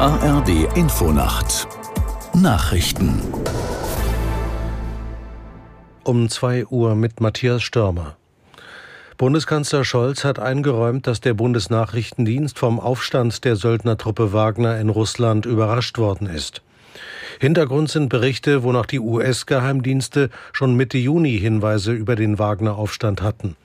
ARD Infonacht Nachrichten um 2 Uhr mit Matthias Stürmer. Bundeskanzler Scholz hat eingeräumt, dass der Bundesnachrichtendienst vom Aufstand der Söldnertruppe Wagner in Russland überrascht worden ist. Hintergrund sind Berichte, wonach die US-Geheimdienste schon Mitte Juni Hinweise über den Wagner-Aufstand hatten.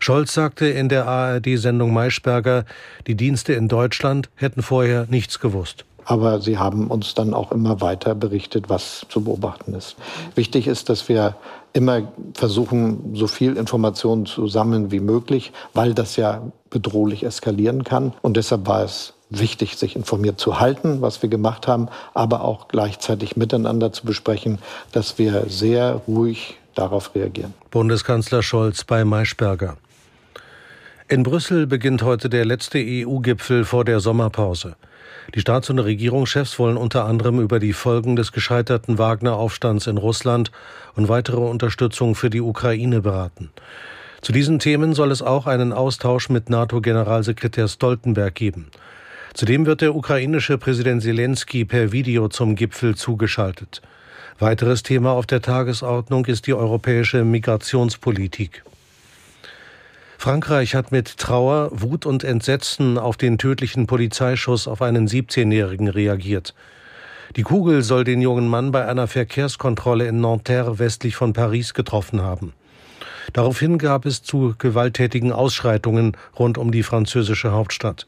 Scholz sagte in der ARD-Sendung Maischberger, die Dienste in Deutschland hätten vorher nichts gewusst. Aber sie haben uns dann auch immer weiter berichtet, was zu beobachten ist. Wichtig ist, dass wir immer versuchen, so viel Informationen zu sammeln wie möglich, weil das ja bedrohlich eskalieren kann. Und deshalb war es wichtig, sich informiert zu halten, was wir gemacht haben, aber auch gleichzeitig miteinander zu besprechen, dass wir sehr ruhig darauf reagieren. Bundeskanzler Scholz bei Maischberger. In Brüssel beginnt heute der letzte EU-Gipfel vor der Sommerpause. Die Staats- und Regierungschefs wollen unter anderem über die Folgen des gescheiterten Wagner-Aufstands in Russland und weitere Unterstützung für die Ukraine beraten. Zu diesen Themen soll es auch einen Austausch mit NATO-Generalsekretär Stoltenberg geben. Zudem wird der ukrainische Präsident Zelensky per Video zum Gipfel zugeschaltet. Weiteres Thema auf der Tagesordnung ist die europäische Migrationspolitik. Frankreich hat mit Trauer, Wut und Entsetzen auf den tödlichen Polizeischuss auf einen 17-Jährigen reagiert. Die Kugel soll den jungen Mann bei einer Verkehrskontrolle in Nanterre westlich von Paris getroffen haben. Daraufhin gab es zu gewalttätigen Ausschreitungen rund um die französische Hauptstadt.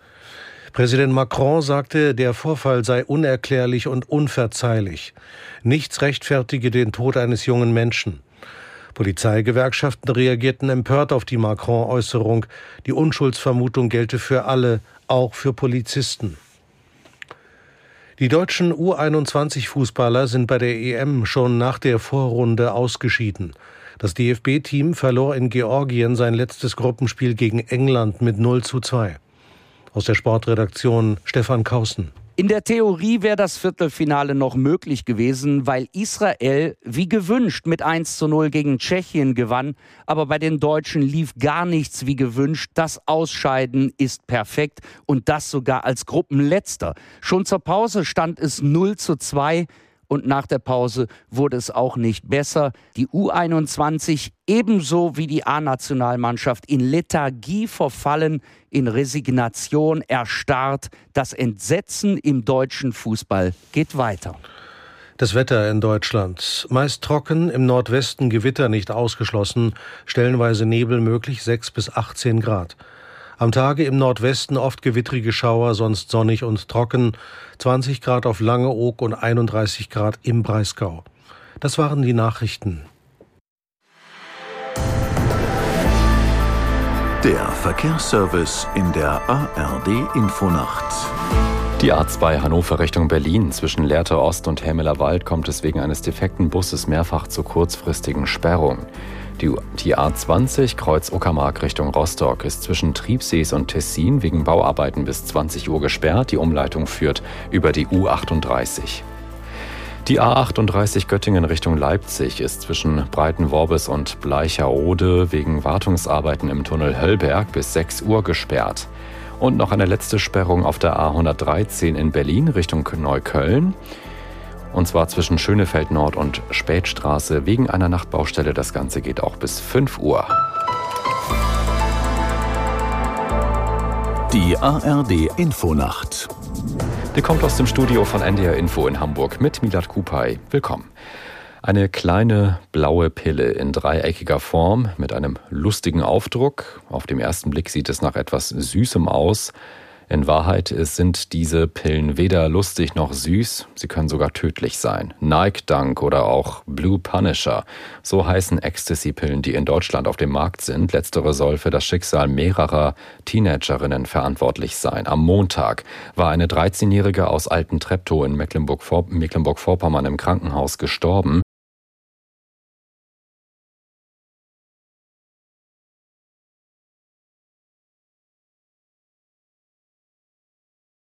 Präsident Macron sagte, der Vorfall sei unerklärlich und unverzeihlich. Nichts rechtfertige den Tod eines jungen Menschen. Polizeigewerkschaften reagierten empört auf die Macron-Äußerung. Die Unschuldsvermutung gelte für alle, auch für Polizisten. Die deutschen U21-Fußballer sind bei der EM schon nach der Vorrunde ausgeschieden. Das DFB-Team verlor in Georgien sein letztes Gruppenspiel gegen England mit 0 zu 2. Aus der Sportredaktion Stefan Kausen. In der Theorie wäre das Viertelfinale noch möglich gewesen, weil Israel wie gewünscht mit 1 zu 0 gegen Tschechien gewann. Aber bei den Deutschen lief gar nichts wie gewünscht. Das Ausscheiden ist perfekt und das sogar als Gruppenletzter. Schon zur Pause stand es 0 zu 2 und nach der Pause wurde es auch nicht besser. Die U21 ebenso wie die A-Nationalmannschaft in Lethargie verfallen, in Resignation erstarrt. Das Entsetzen im deutschen Fußball geht weiter. Das Wetter in Deutschland. Meist trocken, im Nordwesten Gewitter nicht ausgeschlossen, stellenweise Nebel möglich 6 bis 18 Grad. Am Tage im Nordwesten oft gewittrige Schauer, sonst sonnig und trocken. 20 Grad auf Langeoog und 31 Grad im Breisgau. Das waren die Nachrichten. Der Verkehrsservice in der ARD Infonacht. Die A2 Hannover Richtung Berlin zwischen Lehrte Ost und Hämeler Wald kommt es wegen eines defekten Busses mehrfach zu kurzfristigen Sperrungen. Die, die A20 Kreuz Uckermark Richtung Rostock ist zwischen Triebsees und Tessin wegen Bauarbeiten bis 20 Uhr gesperrt. Die Umleitung führt über die U38. Die A38 Göttingen Richtung Leipzig ist zwischen Breitenworbes und Bleicherode wegen Wartungsarbeiten im Tunnel Höllberg bis 6 Uhr gesperrt. Und noch eine letzte Sperrung auf der A113 in Berlin Richtung Neukölln. Und zwar zwischen Schönefeld Nord und Spätstraße wegen einer Nachtbaustelle. Das Ganze geht auch bis 5 Uhr. Die ARD Infonacht. Die kommt aus dem Studio von NDR Info in Hamburg mit Milad Kupay. Willkommen. Eine kleine blaue Pille in dreieckiger Form mit einem lustigen Aufdruck. Auf dem ersten Blick sieht es nach etwas Süßem aus. In Wahrheit sind diese Pillen weder lustig noch süß, sie können sogar tödlich sein. Nike Dunk oder auch Blue Punisher, so heißen Ecstasy-Pillen, die in Deutschland auf dem Markt sind. Letztere soll für das Schicksal mehrerer Teenagerinnen verantwortlich sein. Am Montag war eine 13-Jährige aus Alten Treptow in Mecklenburg-Vorpommern im Krankenhaus gestorben.